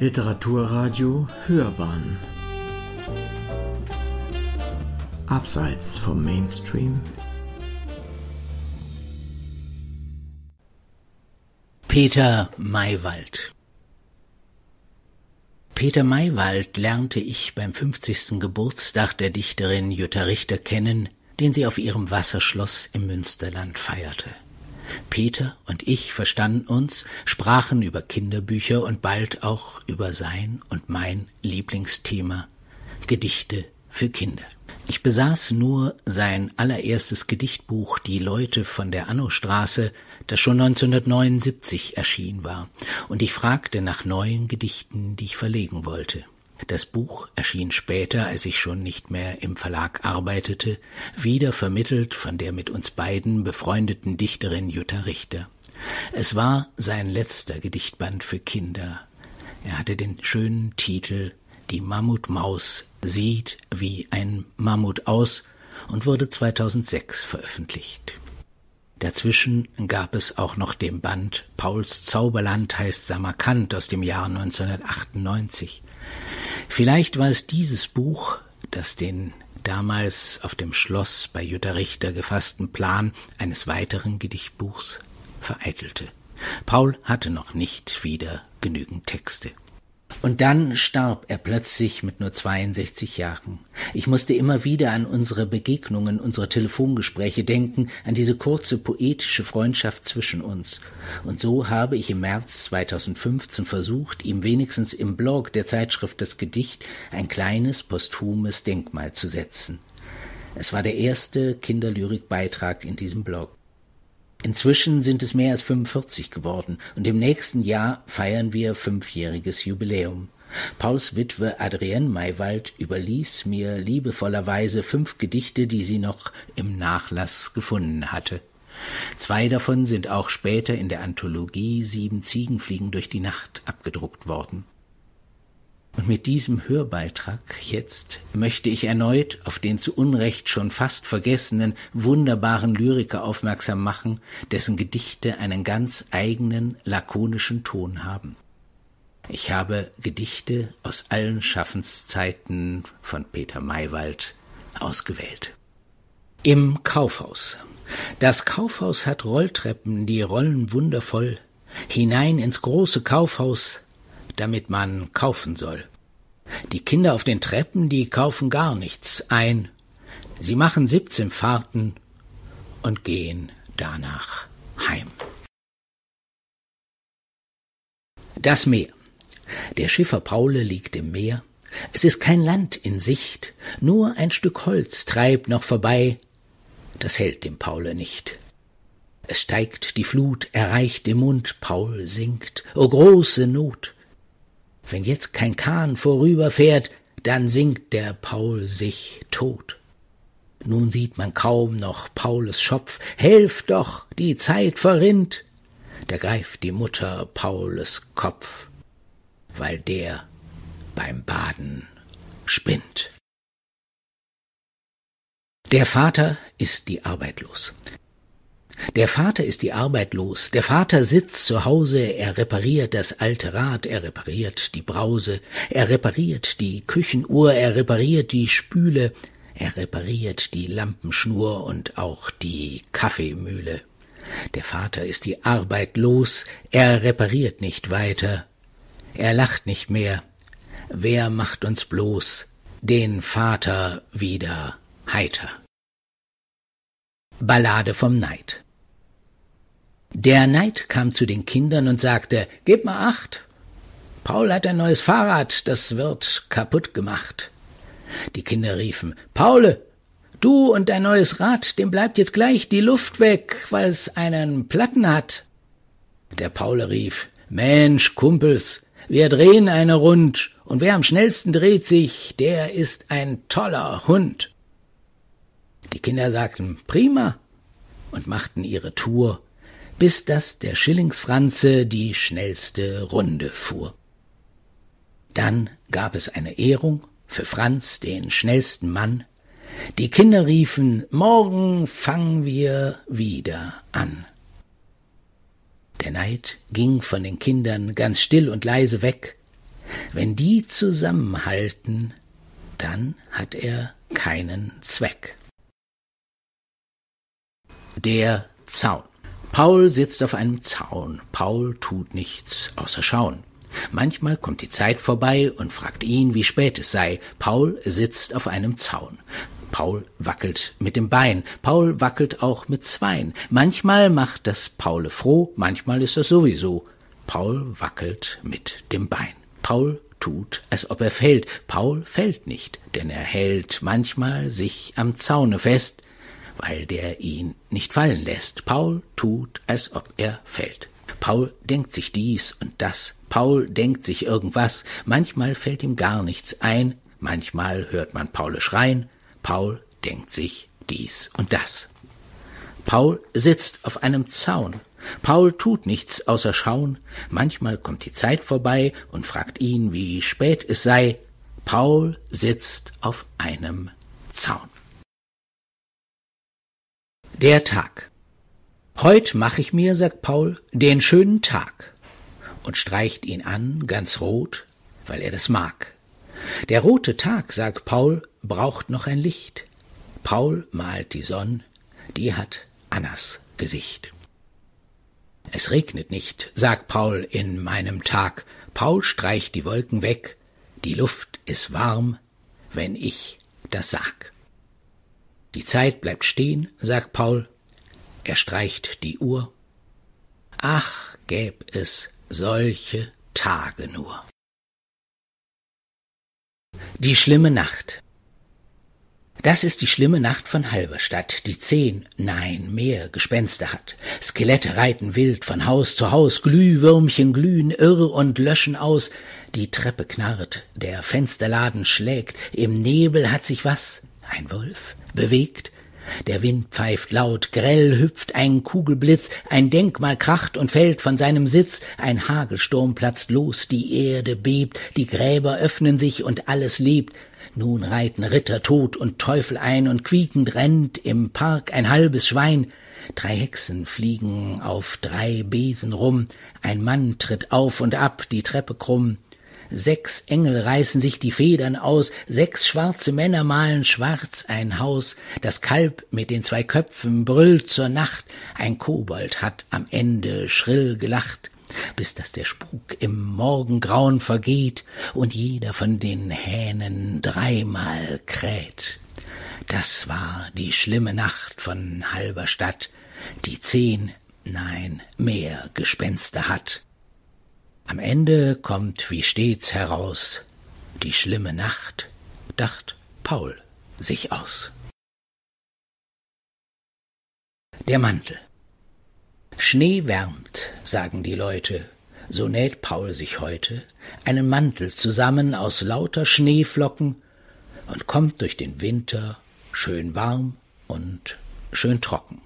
Literaturradio Hörbahn Abseits vom Mainstream Peter Maywald Peter Maywald lernte ich beim 50. Geburtstag der Dichterin Jutta Richter kennen, den sie auf ihrem Wasserschloss im Münsterland feierte. Peter und ich verstanden uns, sprachen über Kinderbücher und bald auch über sein und mein Lieblingsthema Gedichte für Kinder. Ich besaß nur sein allererstes Gedichtbuch Die Leute von der Annostraße, das schon 1979 erschienen war, und ich fragte nach neuen Gedichten, die ich verlegen wollte. Das Buch erschien später, als ich schon nicht mehr im Verlag arbeitete, wieder vermittelt von der mit uns beiden befreundeten Dichterin Jutta Richter. Es war sein letzter Gedichtband für Kinder. Er hatte den schönen Titel Die Mammutmaus sieht wie ein Mammut aus und wurde 2006 veröffentlicht. Dazwischen gab es auch noch den Band Pauls Zauberland heißt Samarkand aus dem Jahr 1998. Vielleicht war es dieses Buch, das den damals auf dem Schloss bei Jutta Richter gefassten Plan eines weiteren Gedichtbuchs vereitelte. Paul hatte noch nicht wieder genügend Texte. Und dann starb er plötzlich mit nur 62 Jahren. Ich musste immer wieder an unsere Begegnungen, unsere Telefongespräche denken, an diese kurze poetische Freundschaft zwischen uns. Und so habe ich im März 2015 versucht, ihm wenigstens im Blog der Zeitschrift Das Gedicht ein kleines posthumes Denkmal zu setzen. Es war der erste Kinderlyrikbeitrag in diesem Blog. Inzwischen sind es mehr als 45 geworden und im nächsten Jahr feiern wir fünfjähriges Jubiläum. Pauls Witwe Adrienne Maywald überließ mir liebevollerweise fünf Gedichte, die sie noch im Nachlass gefunden hatte. Zwei davon sind auch später in der Anthologie Sieben Ziegen fliegen durch die Nacht abgedruckt worden. Und mit diesem Hörbeitrag jetzt möchte ich erneut auf den zu Unrecht schon fast vergessenen, wunderbaren Lyriker aufmerksam machen, dessen Gedichte einen ganz eigenen, lakonischen Ton haben. Ich habe Gedichte aus allen Schaffenszeiten von Peter Maywald ausgewählt. Im Kaufhaus. Das Kaufhaus hat Rolltreppen, die rollen wundervoll. Hinein ins große Kaufhaus damit man kaufen soll. Die Kinder auf den Treppen, die kaufen gar nichts ein. Sie machen siebzehn Fahrten und gehen danach heim. Das Meer. Der Schiffer Paule liegt im Meer. Es ist kein Land in Sicht, nur ein Stück Holz treibt noch vorbei. Das hält dem Paule nicht. Es steigt die Flut, erreicht den Mund, Paul sinkt, o große Not. Wenn jetzt kein Kahn vorüberfährt, dann singt der Paul sich tot. Nun sieht man kaum noch Paules Schopf, helft doch, die Zeit verrinnt. Da greift die Mutter Paules Kopf, weil der beim Baden spinnt. Der Vater ist die Arbeit los. Der Vater ist die Arbeit los. Der Vater sitzt zu Hause, er repariert das alte Rad, er repariert die Brause, er repariert die Küchenuhr, er repariert die Spüle, er repariert die Lampenschnur und auch die Kaffeemühle. Der Vater ist die Arbeit los, er repariert nicht weiter, er lacht nicht mehr. Wer macht uns bloß den Vater wieder heiter? Ballade vom Neid der Neid kam zu den Kindern und sagte, Gebt mal acht. Paul hat ein neues Fahrrad, das wird kaputt gemacht. Die Kinder riefen, Paule, du und dein neues Rad, dem bleibt jetzt gleich die Luft weg, weil es einen Platten hat. Der Paule rief, Mensch, Kumpels, wir drehen eine rund, und wer am schnellsten dreht sich, der ist ein toller Hund. Die Kinder sagten, prima, und machten ihre Tour bis dass der Schillingsfranze die schnellste Runde fuhr. Dann gab es eine Ehrung für Franz, den schnellsten Mann. Die Kinder riefen, morgen fangen wir wieder an. Der Neid ging von den Kindern ganz still und leise weg. Wenn die zusammenhalten, dann hat er keinen Zweck. Der Zaun. Paul sitzt auf einem Zaun. Paul tut nichts außer schauen. Manchmal kommt die Zeit vorbei und fragt ihn, wie spät es sei. Paul sitzt auf einem Zaun. Paul wackelt mit dem Bein. Paul wackelt auch mit Zweien. Manchmal macht das Paule froh, manchmal ist das sowieso. Paul wackelt mit dem Bein. Paul tut, als ob er fällt. Paul fällt nicht, denn er hält manchmal sich am Zaune fest, weil der ihn nicht fallen lässt. Paul tut, als ob er fällt. Paul denkt sich dies und das. Paul denkt sich irgendwas. Manchmal fällt ihm gar nichts ein. Manchmal hört man Paule schreien. Paul denkt sich dies und das. Paul sitzt auf einem Zaun. Paul tut nichts außer schauen. Manchmal kommt die Zeit vorbei und fragt ihn, wie spät es sei. Paul sitzt auf einem Zaun. Der Tag. Heut mach ich mir, sagt Paul, den schönen Tag und streicht ihn an, ganz rot, weil er das mag. Der rote Tag, sagt Paul, braucht noch ein Licht. Paul malt die Sonn, die hat Annas Gesicht. Es regnet nicht, sagt Paul in meinem Tag. Paul streicht die Wolken weg, die Luft ist warm, wenn ich das sag. Die Zeit bleibt stehen, sagt Paul. Er streicht die Uhr. Ach, gäb es solche Tage nur. Die schlimme Nacht. Das ist die schlimme Nacht von Halberstadt, die zehn, nein, mehr Gespenster hat. Skelette reiten wild von Haus zu Haus, Glühwürmchen glühen irr und löschen aus. Die Treppe knarrt, der Fensterladen schlägt, im Nebel hat sich was, ein Wolf, bewegt. Der Wind pfeift laut, grell hüpft ein Kugelblitz, ein Denkmal kracht und fällt von seinem Sitz, ein Hagelsturm platzt los, die Erde bebt, die Gräber öffnen sich und alles lebt, nun reiten Ritter Tod und Teufel ein und quiekend rennt im Park ein halbes Schwein. Drei Hexen fliegen auf drei Besen rum, ein Mann tritt auf und ab die Treppe krumm. Sechs Engel reißen sich die Federn aus, sechs schwarze Männer malen schwarz ein Haus, das Kalb mit den zwei Köpfen brüllt zur Nacht, ein Kobold hat am Ende schrill gelacht bis dass der Spuk im Morgengrauen vergeht und jeder von den Hähnen dreimal kräht. Das war die schlimme Nacht von Halberstadt, die zehn, nein, mehr Gespenster hat. Am Ende kommt wie stets heraus, die schlimme Nacht, dacht Paul sich aus. Der Mantel. Schnee wärmt, sagen die Leute, so näht Paul sich heute einen Mantel zusammen aus lauter Schneeflocken und kommt durch den Winter schön warm und schön trocken.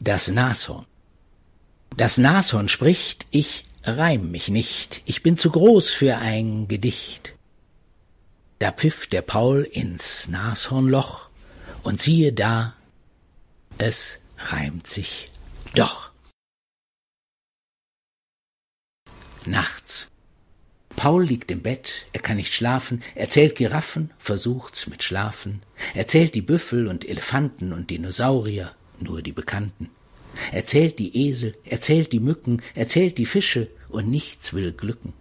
Das Nashorn. Das Nashorn spricht, ich reim mich nicht, ich bin zu groß für ein Gedicht. Da pfiff der Paul ins Nashornloch, und siehe da, es reimt sich doch. Nachts. Paul liegt im Bett, er kann nicht schlafen, er zählt Giraffen, versucht's mit Schlafen, er zählt die Büffel und Elefanten und Dinosaurier, nur die Bekannten. Er zählt die Esel, er zählt die Mücken, er zählt die Fische und nichts will glücken.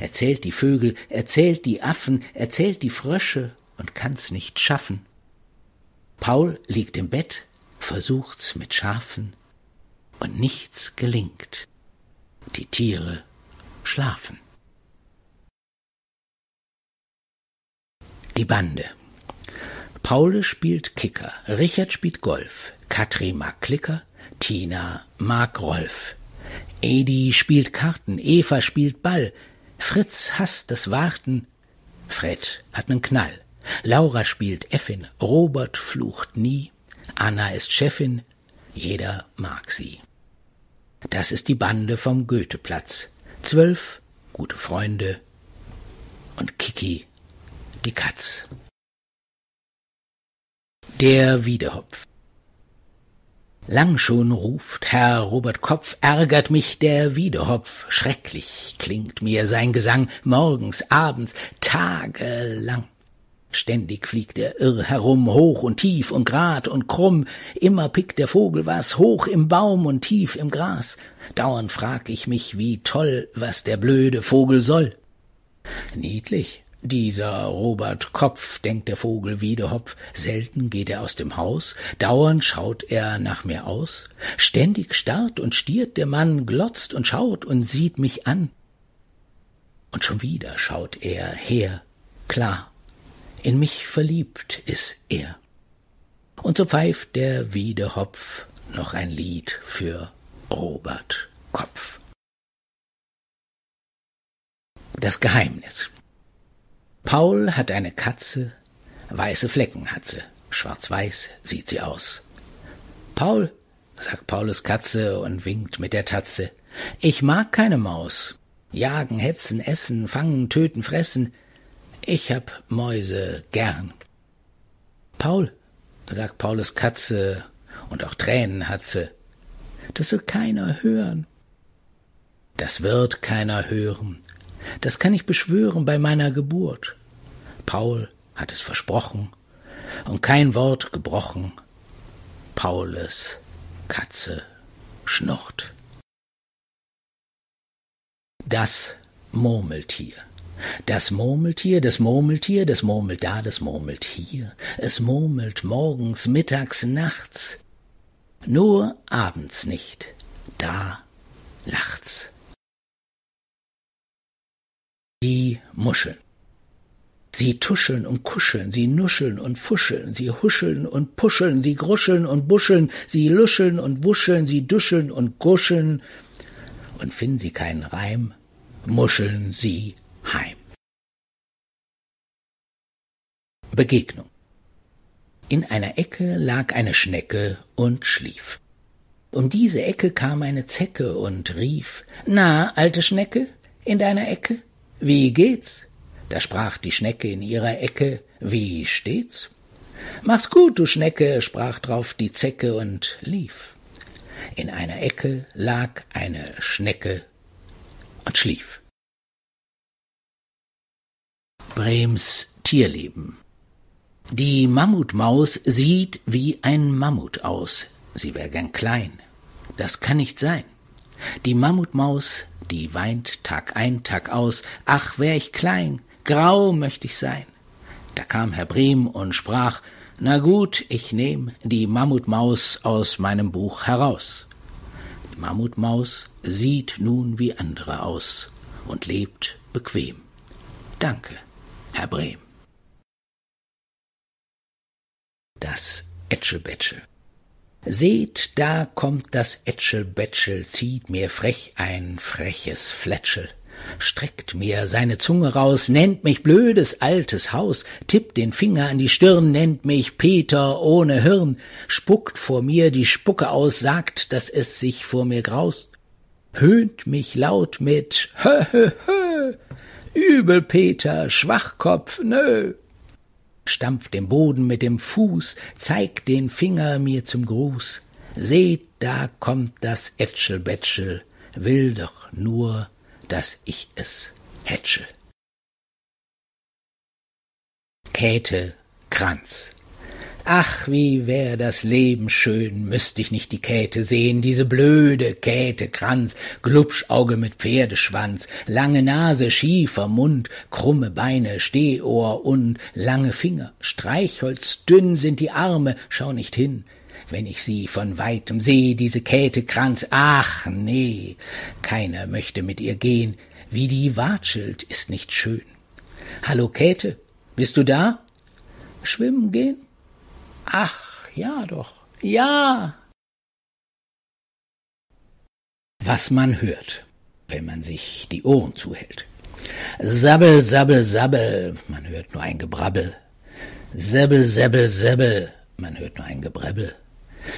Er zählt die Vögel, er zählt die Affen, er zählt die Frösche und kann's nicht schaffen. Paul liegt im Bett, versucht's mit Schafen und nichts gelingt. Die Tiere schlafen. Die Bande. Paul spielt Kicker, Richard spielt Golf, Katri mag Klicker, Tina mag Rolf. Edi spielt Karten, Eva spielt Ball, Fritz hasst das Warten, Fred hat nen Knall, Laura spielt Effin, Robert flucht nie, Anna ist Chefin, jeder mag sie. Das ist die Bande vom Goetheplatz. Zwölf gute Freunde und Kiki, die Katz. Der Wiedehopf. Lang schon ruft Herr Robert Kopf, ärgert mich der Wiedehopf, schrecklich klingt mir sein Gesang, morgens, abends, tagelang. Ständig fliegt er irr herum, hoch und tief und grad und krumm, immer pickt der Vogel was, hoch im Baum und tief im Gras. Dauernd frag ich mich, wie toll, was der blöde Vogel soll. Niedlich, dieser Robert Kopf, denkt der Vogel Wiedehopf, selten geht er aus dem Haus, dauernd schaut er nach mir aus, ständig starrt und stiert der Mann, glotzt und schaut und sieht mich an. Und schon wieder schaut er her, klar, in mich verliebt ist er. Und so pfeift der Wiedehopf noch ein Lied für Robert Kopf. Das Geheimnis Paul hat eine Katze, weiße Flecken hat sie, schwarz-weiß sieht sie aus. Paul, sagt Paulus Katze und winkt mit der Tatze, ich mag keine Maus. Jagen, hetzen, essen, fangen, töten, fressen. Ich hab Mäuse gern. Paul, sagt Paulus Katze, und auch Tränen hat sie, das soll keiner hören. Das wird keiner hören, das kann ich beschwören bei meiner Geburt. Paul hat es versprochen und kein Wort gebrochen. Paules Katze schnurrt. Das Murmeltier. Das Murmeltier, das Murmeltier, das murmelt da, das murmelt hier. Es murmelt morgens, mittags, nachts. Nur abends nicht. Da lacht's. Die Muscheln. Sie tuscheln und kuscheln, sie nuscheln und fuscheln, sie huscheln und puscheln, sie gruscheln und buscheln, sie luscheln und wuscheln, sie duscheln und guscheln, und finden sie keinen Reim, muscheln sie heim. Begegnung. In einer Ecke lag eine Schnecke und schlief. Um diese Ecke kam eine Zecke und rief Na, alte Schnecke, in deiner Ecke, wie geht's? Da sprach die Schnecke in ihrer Ecke, wie steht's? Mach's gut, du Schnecke, sprach drauf die Zecke und lief. In einer Ecke lag eine Schnecke und schlief. Brems Tierleben Die Mammutmaus sieht wie ein Mammut aus. Sie wär gern klein. Das kann nicht sein. Die Mammutmaus die weint Tag ein, Tag aus, ach, wär ich klein, grau möcht ich sein. Da kam Herr Brehm und sprach, na gut, ich nehm die Mammutmaus aus meinem Buch heraus. Die Mammutmaus sieht nun wie andere aus und lebt bequem. Danke, Herr Brehm. Das Etschelbetschel. Seht, da kommt das Ätschelbätschel, zieht mir frech ein freches Fletschel, streckt mir seine Zunge raus, nennt mich blödes altes Haus, tippt den Finger an die Stirn, nennt mich Peter ohne Hirn, spuckt vor mir die Spucke aus, sagt, dass es sich vor mir graust, höhnt mich laut mit Hö, hö, hö, Übel, Peter, Schwachkopf, nö stampft den Boden mit dem Fuß, zeigt den Finger mir zum Gruß. Seht, da kommt das Ätschelbätschel, will doch nur, dass ich es hätschel. Käthe Kranz Ach, wie wär das Leben schön, müsst ich nicht die Käthe sehen, diese blöde Käthe Kranz, Glubschauge mit Pferdeschwanz, lange Nase, schiefer Mund, krumme Beine, Stehohr und lange Finger, Streichholz dünn sind die Arme, schau nicht hin, wenn ich sie von weitem seh, diese Käthe Kranz, ach nee, keiner möchte mit ihr gehen, wie die watschelt, ist nicht schön. Hallo Käthe, bist du da? Schwimmen gehen? Ach, ja doch, ja. Was man hört, wenn man sich die Ohren zuhält. Sabbel, sabbel, sabbel, man hört nur ein Gebrabbel. Säbbel, säbbel, säbbel, man hört nur ein Gebrebbel.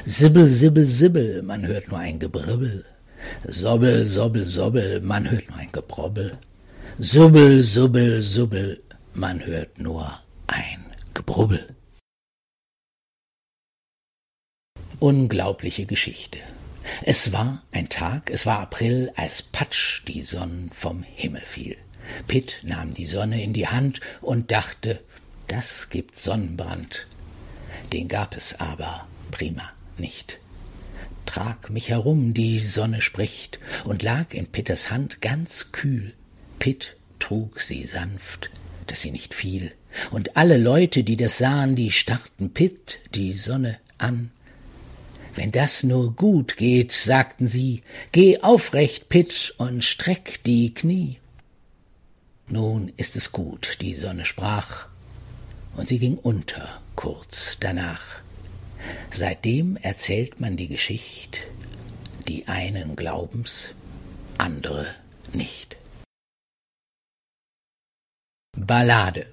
Sibbel, sibbel, sibbel, man hört nur ein Gebribbel. Sobbel, sobbel, sobbel, man hört nur ein Gebrobbel. Subbel, subbel, subbel, man hört nur ein Gebrubbel. Unglaubliche Geschichte. Es war ein Tag, es war April, als Patsch die Sonne vom Himmel fiel. Pitt nahm die Sonne in die Hand und dachte, das gibt Sonnenbrand. Den gab es aber prima nicht. Trag mich herum, die Sonne spricht, und lag in Pitters Hand ganz kühl. Pitt trug sie sanft, dass sie nicht fiel, und alle Leute, die das sahen, die starrten Pitt die Sonne an. Wenn das nur gut geht, sagten sie, geh aufrecht, Pitt, und streck die Knie. Nun ist es gut, die Sonne sprach, und sie ging unter kurz danach. Seitdem erzählt man die Geschichte, die einen glaubens, andere nicht. Ballade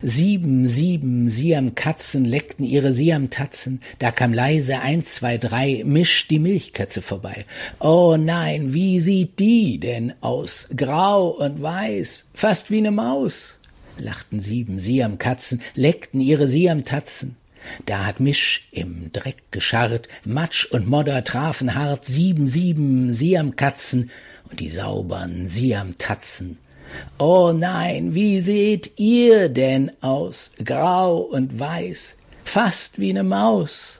Sieben, sieben Siamkatzen leckten ihre Siamtatzen, da kam leise eins, zwei, drei, misch die Milchkatze vorbei. Oh nein, wie sieht die denn aus? Grau und weiß, fast wie ne Maus, lachten sieben Siamkatzen, leckten ihre Siamtatzen. Da hat Misch im Dreck gescharrt, Matsch und Modder trafen hart, sieben, sieben Siamkatzen und die saubern Siamtatzen Oh nein, wie seht ihr denn aus, grau und weiß, fast wie ne Maus?